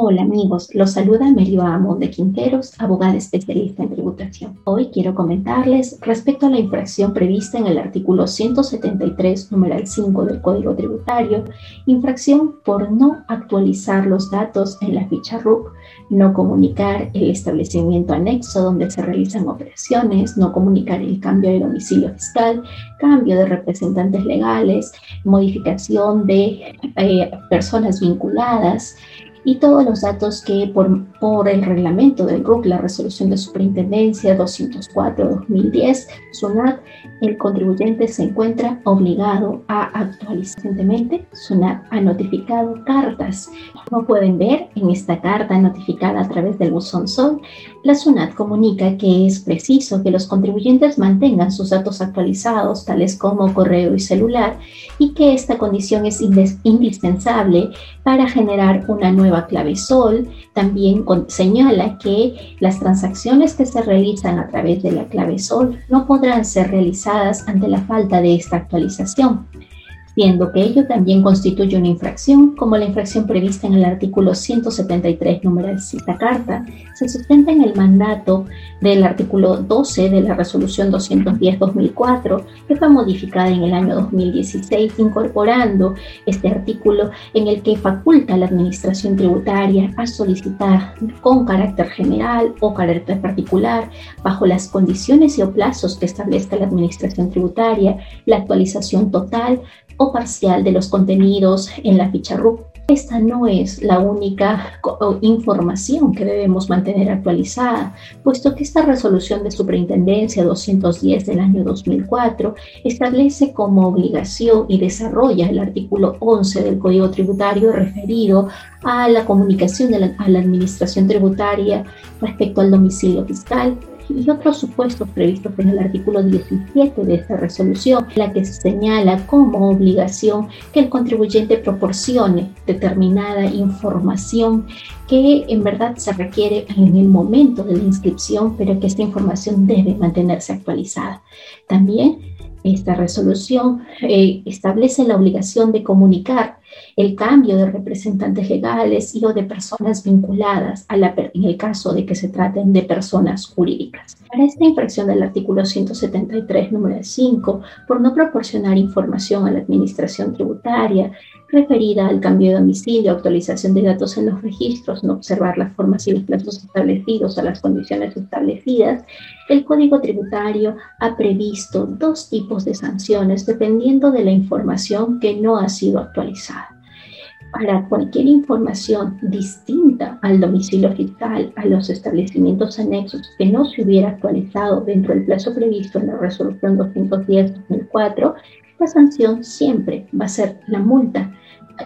Hola amigos, los saluda Melio Amo de Quinteros, abogada especialista en tributación. Hoy quiero comentarles respecto a la infracción prevista en el artículo 173, numeral 5 del Código Tributario, infracción por no actualizar los datos en la ficha RUC, no comunicar el establecimiento anexo donde se realizan operaciones, no comunicar el cambio de domicilio fiscal, cambio de representantes legales, modificación de eh, personas vinculadas, y todos los datos que por, por el reglamento del RUC, la resolución de superintendencia 204-2010, SUNAT, el contribuyente se encuentra obligado a actualizar. Recientemente, SUNAT ha notificado cartas. Como pueden ver, en esta carta notificada a través del buzón SOL, la SUNAT comunica que es preciso que los contribuyentes mantengan sus datos actualizados, tales como correo y celular, y que esta condición es indispensable para generar una nueva clave sol también señala que las transacciones que se realizan a través de la clave sol no podrán ser realizadas ante la falta de esta actualización siendo que ello también constituye una infracción, como la infracción prevista en el artículo 173, número 6. Esta carta se sustenta en el mandato del artículo 12 de la resolución 210-2004, que fue modificada en el año 2016, incorporando este artículo en el que faculta a la Administración Tributaria a solicitar con carácter general o carácter particular, bajo las condiciones y o plazos que establezca la Administración Tributaria, la actualización total o parcial de los contenidos en la ficha RUC. Esta no es la única información que debemos mantener actualizada, puesto que esta resolución de superintendencia 210 del año 2004 establece como obligación y desarrolla el artículo 11 del Código Tributario referido a la comunicación de a la Administración Tributaria respecto al domicilio fiscal, y otros supuestos previstos en el artículo 17 de esta resolución, la que señala como obligación que el contribuyente proporcione determinada información que en verdad se requiere en el momento de la inscripción, pero que esta información debe mantenerse actualizada. También esta resolución eh, establece la obligación de comunicar el cambio de representantes legales y o de personas vinculadas a en el caso de que se traten de personas jurídicas. Para esta infracción del artículo 173, número 5, por no proporcionar información a la administración tributaria referida al cambio de domicilio, actualización de datos en los registros, no observar las formas y los plazos establecidos a las condiciones establecidas, el Código Tributario ha previsto dos tipos de sanciones dependiendo de la información que no ha sido actualizada para cualquier información distinta al domicilio fiscal, a los establecimientos anexos que no se hubiera actualizado dentro del plazo previsto en la resolución 210-2004, la sanción siempre va a ser la multa.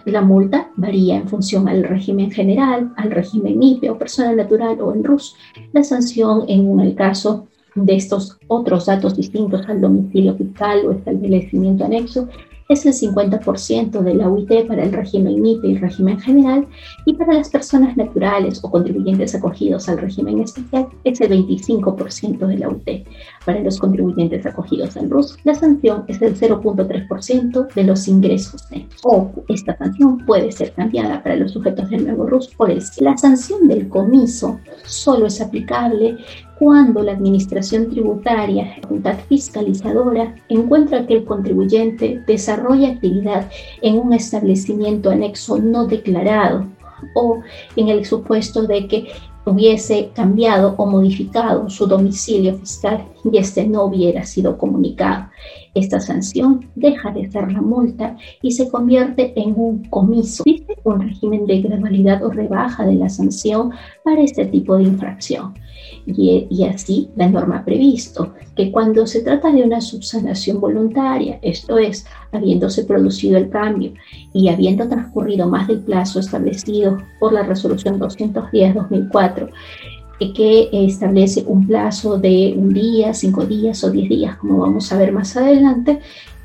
La multa varía en función al régimen general, al régimen IPE o persona natural o en RUS. La sanción en el caso de estos otros datos distintos al domicilio fiscal o establecimiento anexo es el 50% de la UIT para el régimen MIPE y régimen general, y para las personas naturales o contribuyentes acogidos al régimen especial es el 25% de la UIT. Para los contribuyentes acogidos al RUS, la sanción es el 0.3% de los ingresos netos. O esta sanción puede ser cambiada para los sujetos del nuevo RUS por el La sanción del comiso solo es aplicable cuando la Administración Tributaria, Junta Fiscalizadora, encuentra que el contribuyente desarrolla actividad en un establecimiento anexo no declarado o en el supuesto de que hubiese cambiado o modificado su domicilio fiscal y este no hubiera sido comunicado. Esta sanción deja de ser la multa y se convierte en un comiso. Existe un régimen de gradualidad o rebaja de la sanción para este tipo de infracción. Y, y, así la norma ha previsto que cuando se trata de una subsanación voluntaria, esto es, habiéndose producido el cambio y habiendo transcurrido más del plazo establecido por la resolución 210-2004, que establece un plazo de un día, cinco días o diez días, como vamos a ver más adelante,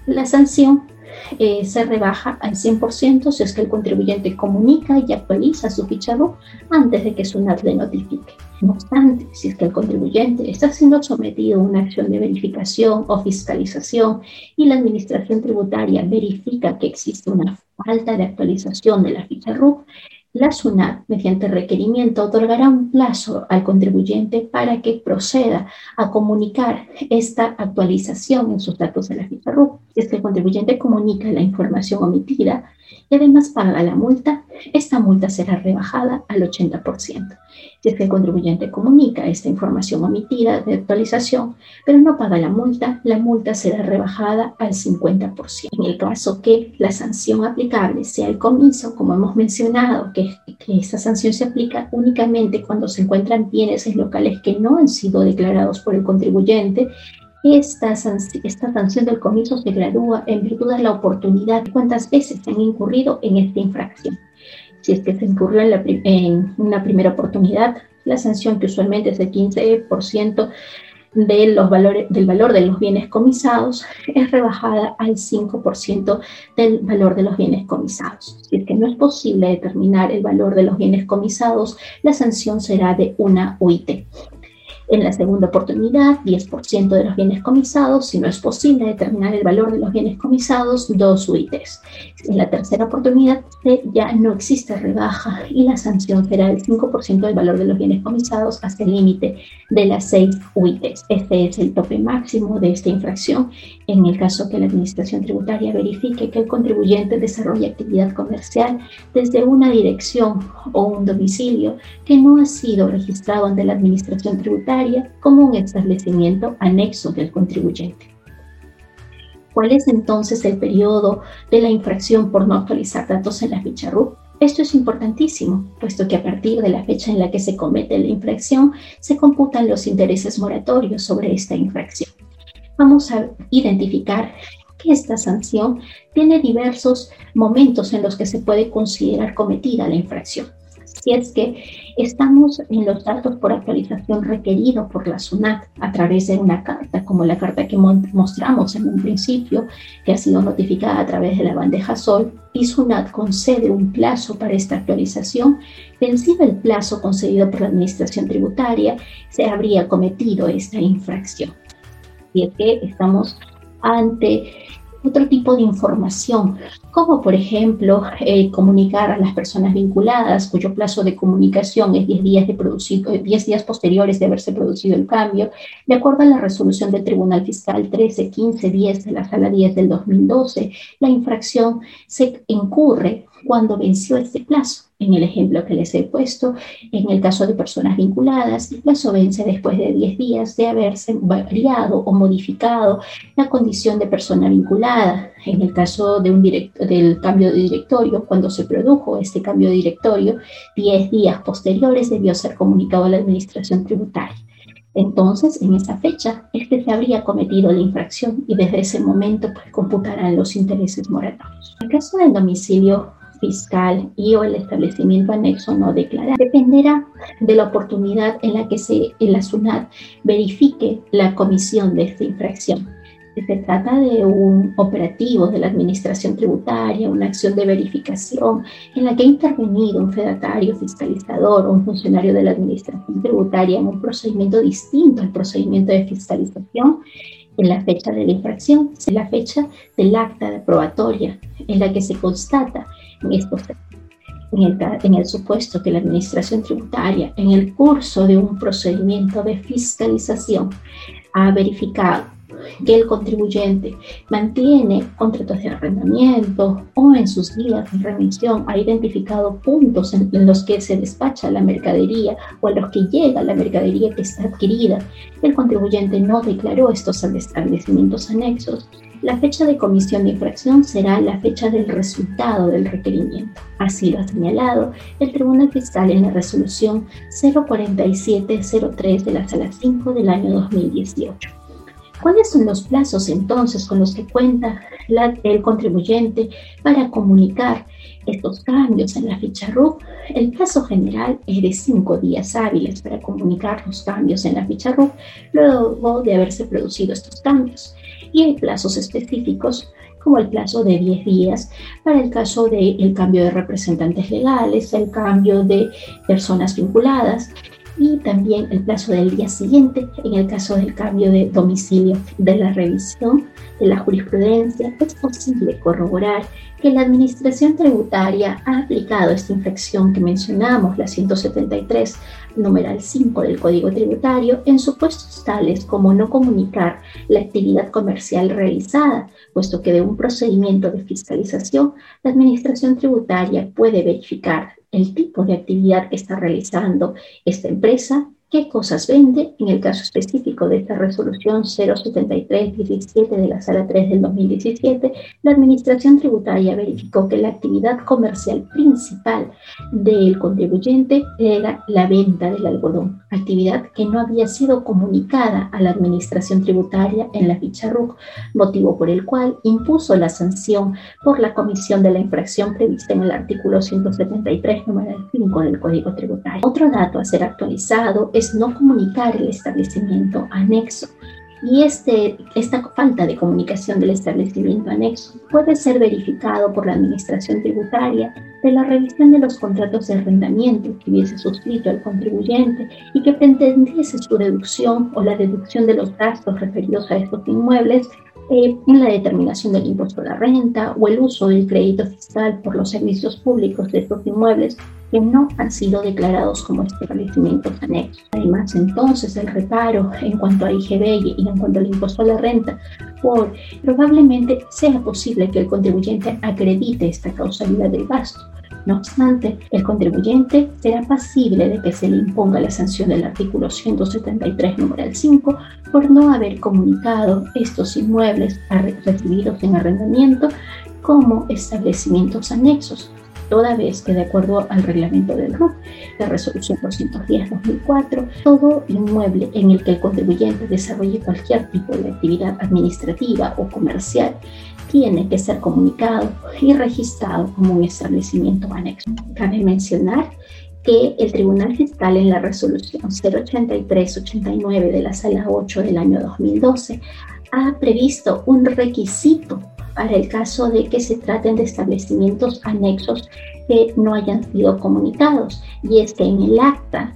la sanción eh, se rebaja al 100% si es que el contribuyente comunica y actualiza su fichado antes de que su NAT le notifique. No obstante, si es que el contribuyente está siendo sometido a una acción de verificación o fiscalización y la administración tributaria verifica que existe una falta de actualización de la ficha RUC, la SUNAT, mediante requerimiento, otorgará un plazo al contribuyente para que proceda a comunicar esta actualización en sus datos de la ficha RUC. Si es que el contribuyente comunica la información omitida y además paga la multa, esta multa será rebajada al 80%. Si es que el contribuyente comunica esta información omitida de actualización, pero no paga la multa, la multa será rebajada al 50%. En el caso que la sanción aplicable sea el comiso, como hemos mencionado, que, que esta sanción se aplica únicamente cuando se encuentran bienes en locales que no han sido declarados por el contribuyente, esta, esta sanción del comiso se gradúa en virtud de la oportunidad cuántas veces se han incurrido en esta infracción. Si es que se incurrió en una primera oportunidad, la sanción que usualmente es del 15% de los valores, del valor de los bienes comisados es rebajada al 5% del valor de los bienes comisados. Si es que no es posible determinar el valor de los bienes comisados, la sanción será de una UIT. En la segunda oportunidad, 10% de los bienes comisados. Si no es posible determinar el valor de los bienes comisados, dos UITs. En la tercera oportunidad, ya no existe rebaja y la sanción será el 5% del valor de los bienes comisados hasta el límite de las 6 UITs. Este es el tope máximo de esta infracción en el caso que la Administración Tributaria verifique que el contribuyente desarrolla actividad comercial desde una dirección o un domicilio que no ha sido registrado ante la Administración Tributaria como un establecimiento anexo del contribuyente. ¿Cuál es entonces el periodo de la infracción por no actualizar datos en la ficha RUC? Esto es importantísimo, puesto que a partir de la fecha en la que se comete la infracción, se computan los intereses moratorios sobre esta infracción. Vamos a identificar que esta sanción tiene diversos momentos en los que se puede considerar cometida la infracción si es que estamos en los datos por actualización requeridos por la SUNAT a través de una carta, como la carta que mostramos en un principio, que ha sido notificada a través de la bandeja SOL, y SUNAT concede un plazo para esta actualización, vencido el plazo concedido por la Administración Tributaria, se habría cometido esta infracción. Y es que estamos ante otro tipo de información, como por ejemplo eh, comunicar a las personas vinculadas cuyo plazo de comunicación es 10 días, de producido, 10 eh, días posteriores de haberse producido el cambio, de acuerdo a la resolución del Tribunal Fiscal 13 10 de la Sala 10 del 2012, la infracción se incurre cuando venció este plazo. En el ejemplo que les he puesto, en el caso de personas vinculadas, el plazo vence después de 10 días de haberse variado o modificado la condición de persona vinculada. En el caso de un del cambio de directorio, cuando se produjo este cambio de directorio, 10 días posteriores debió ser comunicado a la Administración Tributaria. Entonces, en esa fecha, este se habría cometido la infracción y desde ese momento pues, computarán los intereses moratorios. En el caso del domicilio fiscal y o el establecimiento anexo no declarado. Dependerá de la oportunidad en la que se, en la SUNAT verifique la comisión de esta infracción. Si se trata de un operativo de la Administración Tributaria, una acción de verificación en la que ha intervenido un fedatario fiscalizador o un funcionario de la Administración Tributaria en un procedimiento distinto al procedimiento de fiscalización, en la fecha de la infracción, es la fecha del acta de probatoria en la que se constata en el supuesto que la Administración Tributaria, en el curso de un procedimiento de fiscalización, ha verificado que el contribuyente mantiene contratos de arrendamiento o en sus días de remisión ha identificado puntos en, los que se despacha la mercadería o en los que llega la mercadería que está adquirida. El contribuyente no declaró estos establecimientos anexos. La fecha de comisión de infracción será la fecha del resultado del requerimiento. Así lo ha señalado el Tribunal Fiscal en la resolución 04703 de la Sala 5 del año 2018. ¿Cuáles son los plazos entonces con los que cuenta el contribuyente para comunicar estos cambios en la ficha RUC? El plazo general es de cinco días hábiles para comunicar los cambios en la ficha RUC luego de haberse producido estos cambios. Y hay plazos específicos como el plazo de 10 días para el caso del cambio de representantes legales, el cambio de personas vinculadas y también el plazo del día siguiente en el caso del cambio de domicilio. De la revisión de la jurisprudencia es posible corroborar que la Administración Tributaria ha aplicado esta infracción que mencionamos, la 173, numeral 5 del Código Tributario, en supuestos tales como no comunicar la actividad comercial realizada, puesto que de un procedimiento de fiscalización, la Administración Tributaria puede verificar el tipo de actividad que está realizando esta empresa, qué cosas vende. En el caso específico de esta resolución 073-17 de la Sala 3 del 2017, la Administración Tributaria verificó que la actividad comercial principal del contribuyente era la venta del algodón, actividad que no había sido comunicada a la Administración Tributaria en la ficha RUC, motivo por el cual impuso la sanción por la comisión de la infracción prevista en el artículo 173, número 5 del Código Tributario. Otro dato a ser actualizado es no comunicar el establecimiento anexo. Y este, esta falta de comunicación del establecimiento anexo puede ser verificado por la Administración Tributaria de la revisión de los contratos de arrendamiento que hubiese suscrito el contribuyente y que pretendiese su deducción o la deducción de los gastos referidos a estos inmuebles eh, en la determinación del impuesto a la renta o el uso del crédito fiscal por los servicios públicos de estos inmuebles que no han sido declarados como establecimientos anexos. Además, entonces, el reparo en cuanto a IGB y en cuanto al impuesto a la renta, por, probablemente sea posible que el contribuyente acredite esta causalidad del gasto no obstante, el contribuyente será pasible de que se le imponga la sanción del artículo 173, número 5, por no haber comunicado estos inmuebles recibidos en arrendamiento como establecimientos anexos, toda vez que de acuerdo al reglamento del RUC, la resolución 210-2004, todo inmueble en el que el contribuyente desarrolle cualquier tipo de actividad administrativa o comercial tiene que ser comunicado y registrado como un establecimiento anexo. Cabe mencionar que el Tribunal Fiscal en la resolución 083-89 de la Sala 8 del año 2012 ha previsto un requisito para el caso de que se traten de establecimientos anexos que no hayan sido comunicados. Y es que en el acta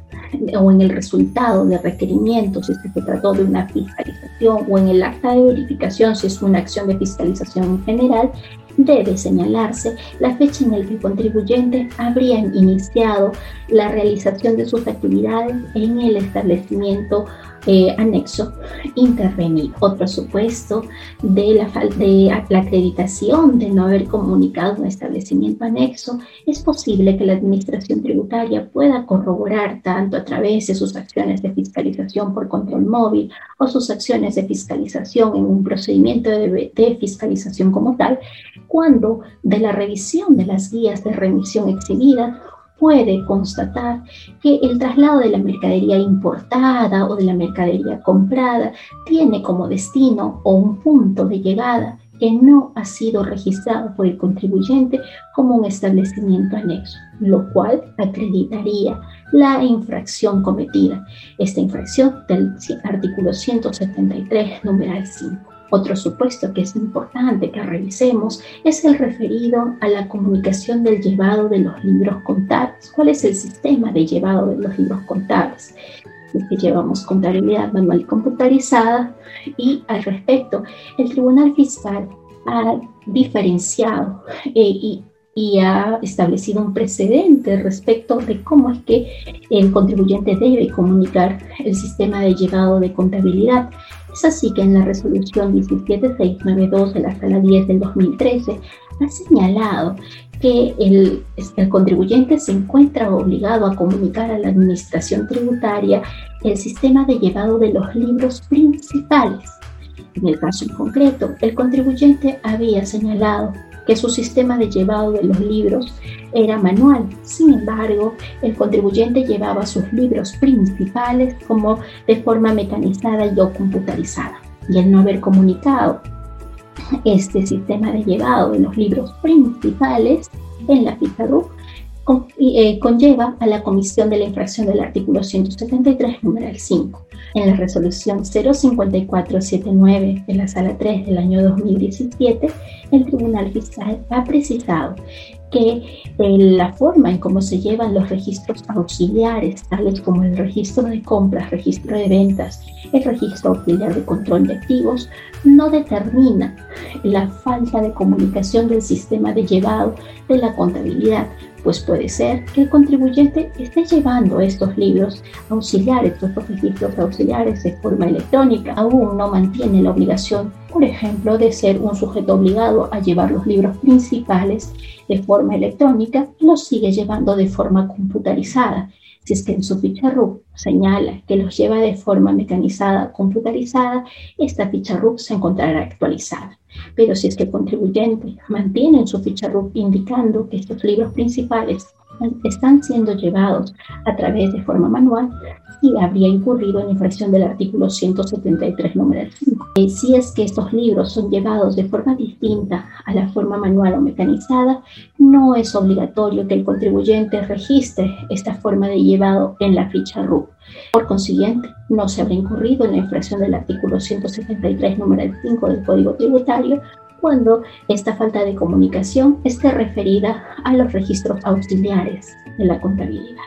o en el resultado de requerimientos, si se trató de una fiscalización o en el acta de verificación, si es una acción de fiscalización en general, debe señalarse la fecha en la que el contribuyente habría iniciado la realización de sus actividades en el establecimiento eh, anexo intervenido. Otro supuesto de la, de la acreditación de no haber comunicado un establecimiento anexo, es posible que la Administración Tributaria pueda corroborar tanto a través de sus acciones de fiscalización por control móvil o sus acciones de fiscalización en un procedimiento de, de fiscalización como tal, cuando de la revisión de las guías de remisión exhibida puede constatar que el traslado de la mercadería importada o de la mercadería comprada tiene como destino o un punto de llegada que no ha sido registrado por el contribuyente como un establecimiento anexo, lo cual acreditaría la infracción cometida. Esta infracción del artículo 173, numeral 5. Otro supuesto que es importante que revisemos es el referido a la comunicación del llevado de los libros contables. ¿Cuál es el sistema de llevado de los libros contables? Es que llevamos contabilidad manual y computarizada y al respecto, el Tribunal Fiscal ha diferenciado eh, y ha establecido un precedente respecto de cómo es que el contribuyente debe comunicar el sistema de llevado de contabilidad. Es así que en la resolución 17692 de la Sala 10 del 2013 ha señalado que el, el, contribuyente se encuentra obligado a comunicar a la administración tributaria el sistema de llevado de los libros principales. En el caso en concreto, el contribuyente había señalado que su sistema de llevado de los libros era manual. Sin embargo, el contribuyente llevaba sus libros principales como de forma mecanizada y o computarizada. Y el no haber comunicado este sistema de llevado de los libros principales en la eh, conlleva a la comisión de la infracción del artículo 173, número 5. En la resolución 05479 de la Sala 3 del año 2017, el Tribunal Fiscal ha precisado que eh, la forma en cómo se llevan los registros auxiliares, tales como el registro de compras, registro de ventas, el registro auxiliar de control de activos, no determina la falta de comunicación del sistema de llevado de la contabilidad, pues puede ser que el contribuyente esté llevando estos libros auxiliares, estos registros auxiliares de forma electrónica, aún no mantiene la obligación, por ejemplo, de ser un sujeto obligado a llevar los libros principales de forma electrónica, los sigue llevando de forma computarizada. Si es que en su ficha RUC señala que los lleva de forma mecanizada, computarizada, esta ficha RUC se encontrará actualizada. Pero si es que el contribuyente mantiene en su ficha RUC indicando que estos libros principales están siendo llevados a través de forma manual, habría incurrido en infracción del artículo 173, número 5. Y si es que estos libros son llevados de forma distinta a la forma manual o mecanizada, no es obligatorio que el contribuyente registre esta forma de llevado en la ficha RUC. Por consiguiente, no se habrá incurrido en la infracción del artículo 173, número 5 del Código Tributario cuando esta falta de comunicación esté referida a los registros auxiliares de la contabilidad.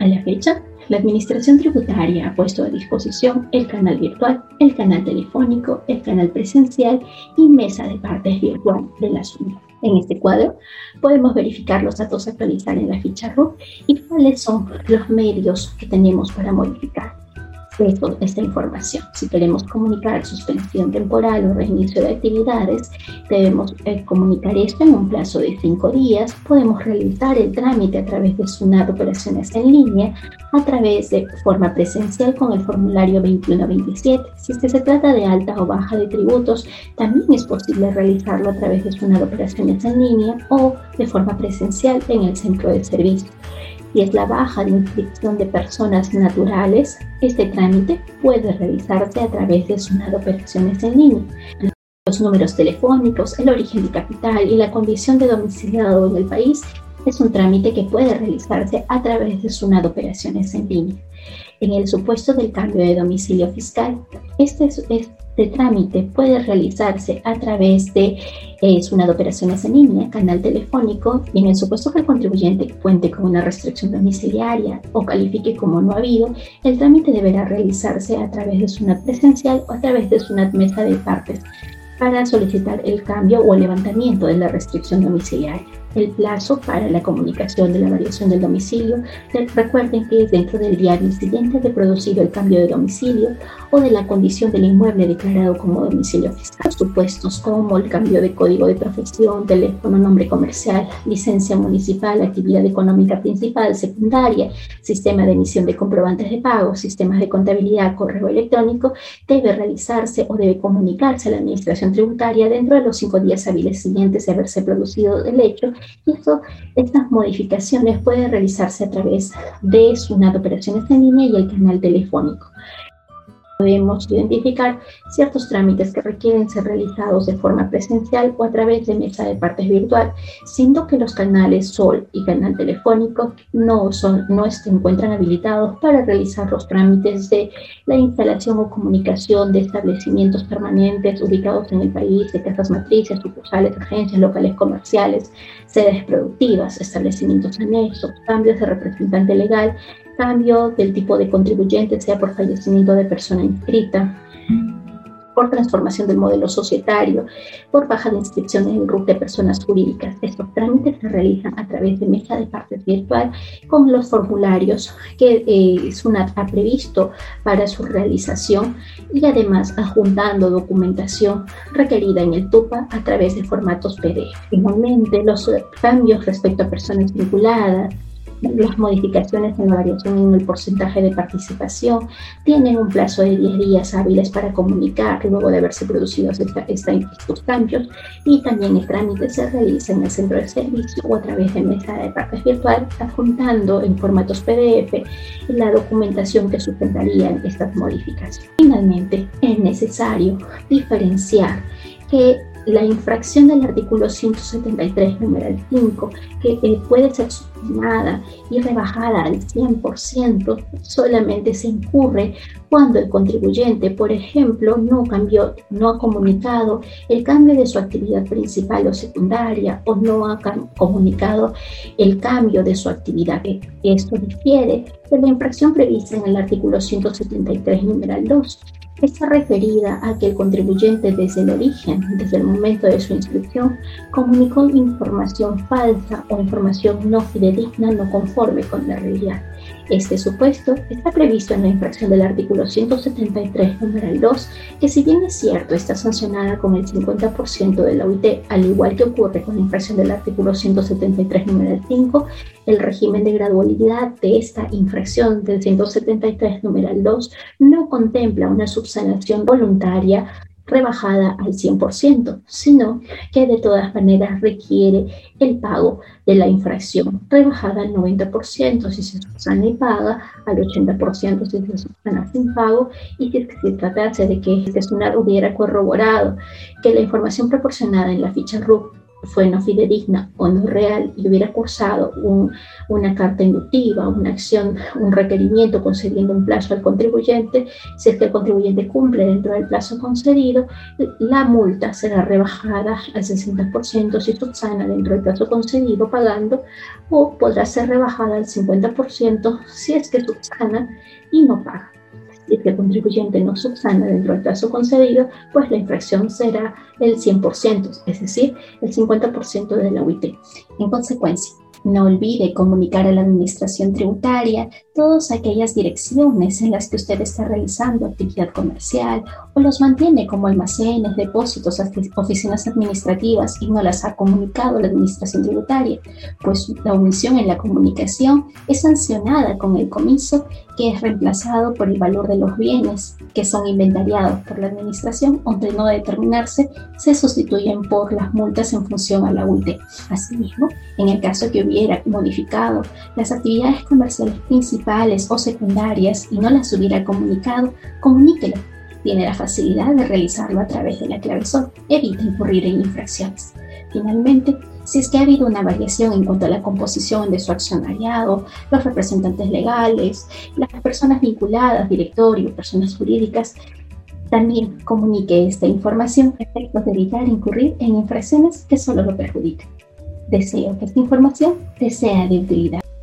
A la fecha, la Administración Tributaria ha puesto a disposición el canal virtual, el canal telefónico, el canal presencial y mesa de partes virtual del asunto. En este cuadro podemos verificar los datos a actualizar en la ficha RUC y cuáles son los medios que tenemos para modificar esta información. Si queremos comunicar suspensión temporal o reinicio de actividades, debemos eh, comunicar esto en un plazo de cinco días. Podemos realizar el trámite a través de SUNAT Operaciones en línea, a través de forma presencial con el formulario 2127. Si se trata de alta o baja de tributos, también es posible realizarlo a través de SUNAT Operaciones en línea o de forma presencial en el centro de servicio si es la baja de inscripción de personas naturales, este trámite puede realizarse a través de SUNAT Operaciones en línea. Los números telefónicos, el origen de capital y la condición de domiciliado en el país es un trámite que puede realizarse a través de SUNAT Operaciones en línea. En el supuesto del cambio de domicilio fiscal, este, este trámite puede realizarse a través de eh, SUNAT Operaciones en línea, canal telefónico, y en el supuesto que el contribuyente cuente con una restricción domiciliaria o califique como no habido, el trámite deberá realizarse a través de SUNAT presencial o a través de SUNAT mesa de partes para solicitar el cambio o el levantamiento de la restricción domiciliaria el plazo para la comunicación de la variación del domicilio. Recuerden que es dentro del día siguiente de producido el cambio de domicilio o de la condición del inmueble declarado como domicilio fiscal. Supuestos como el cambio de código de profesión, teléfono, nombre comercial, licencia municipal, actividad económica principal, secundaria, sistema de emisión de comprobantes de pago, sistemas de contabilidad, correo electrónico, debe realizarse o debe comunicarse a la Administración Tributaria dentro de los cinco días hábiles siguientes de haberse producido el hecho y estas modificaciones pueden realizarse a través de SUNAT Operaciones en línea y el canal telefónico podemos identificar ciertos trámites que requieren ser realizados de forma presencial o a través de mesa de partes virtual, siendo que los canales SOL y canal telefónico no, son, no se encuentran habilitados para realizar los trámites de la instalación o comunicación de establecimientos permanentes ubicados en el país, de casas matrices, sucursales, agencias locales comerciales, sedes productivas, establecimientos anexos, cambios de representante legal cambio del tipo de contribuyente, sea por fallecimiento de persona inscrita, por transformación del modelo societario, por baja de inscripción en RUC de personas jurídicas. Estos trámites se realizan a través de mesa de partes virtual con los formularios que eh, SUNAT ha previsto para su realización y además adjuntando documentación requerida en el TUPA a través de formatos PDF. Finalmente, los cambios respecto a personas vinculadas, las modificaciones en la variación en el porcentaje de participación tienen un plazo de 10 días hábiles para comunicar luego de haberse producido estos cambios y también el trámite se realiza en el centro de servicio o a través de mesa de partes virtual adjuntando en formatos PDF la documentación que sustentaría estas modificaciones. Finalmente, es necesario diferenciar que la infracción del artículo 173, numeral 5, que eh, puede ser subsanada y rebajada al 100%, solamente se incurre cuando el contribuyente, por ejemplo, no cambió, no ha comunicado el cambio de su actividad principal o secundaria o no ha comunicado el cambio de su actividad. Esto difiere de la infracción prevista en el artículo 173, numeral 2 está referida a que el contribuyente desde el origen, desde el momento de su inscripción, comunicó información falsa o información no fidedigna no conforme con la realidad. Este supuesto está previsto en la infracción del artículo 173, numeral 2, que si bien es cierto está sancionada con el 50% de la OIT, al igual que ocurre con la infracción del artículo 173, numeral 5, el régimen de gradualidad de esta infracción del 173, numeral 2, no contempla una subsanación voluntaria rebajada al 100%, sino que de todas maneras requiere el pago de la infracción rebajada al 90% si se subsana y paga, al 80% si se subsana sin pago. Y si se tratase de que este SUNAR hubiera corroborado que la información proporcionada en la ficha RUC fue no fidedigna o no real y hubiera cursado una carta inductiva, una acción, un requerimiento concediendo un plazo al contribuyente, si es que el contribuyente cumple dentro del plazo concedido, la multa será rebajada al 60% si subsana dentro del plazo concedido pagando o podrá ser rebajada al 50% si es que subsana y no paga si el contribuyente no subsana dentro del plazo concedido, pues la infracción será el 100%, es decir, el 50% de la UIT. En consecuencia, no olvide comunicar a la Administración Tributaria todas aquellas direcciones en las que usted está realizando actividad comercial o los mantiene como almacenes, depósitos, oficinas administrativas y no las ha comunicado la Administración Tributaria, pues la omisión en la comunicación es sancionada con el comiso que es reemplazado por el valor de los bienes que son inventariados por la Administración o de no determinarse se sustituyen por las multas en función a la UIT. Asimismo, en el caso que hubiera modificado las actividades comerciales principales o secundarias y no las hubiera comunicado, comuníquelo. Tiene la facilidad de realizarlo a través de la clave SOL. Evita incurrir en infracciones. Finalmente, si es que ha habido una variación en cuanto a la composición de su accionariado, los representantes legales, las personas vinculadas, directorio, personas jurídicas, también comunique esta información a efectos de evitar incurrir en infracciones que solo lo perjudican. Deseo que esta información te sea de utilidad.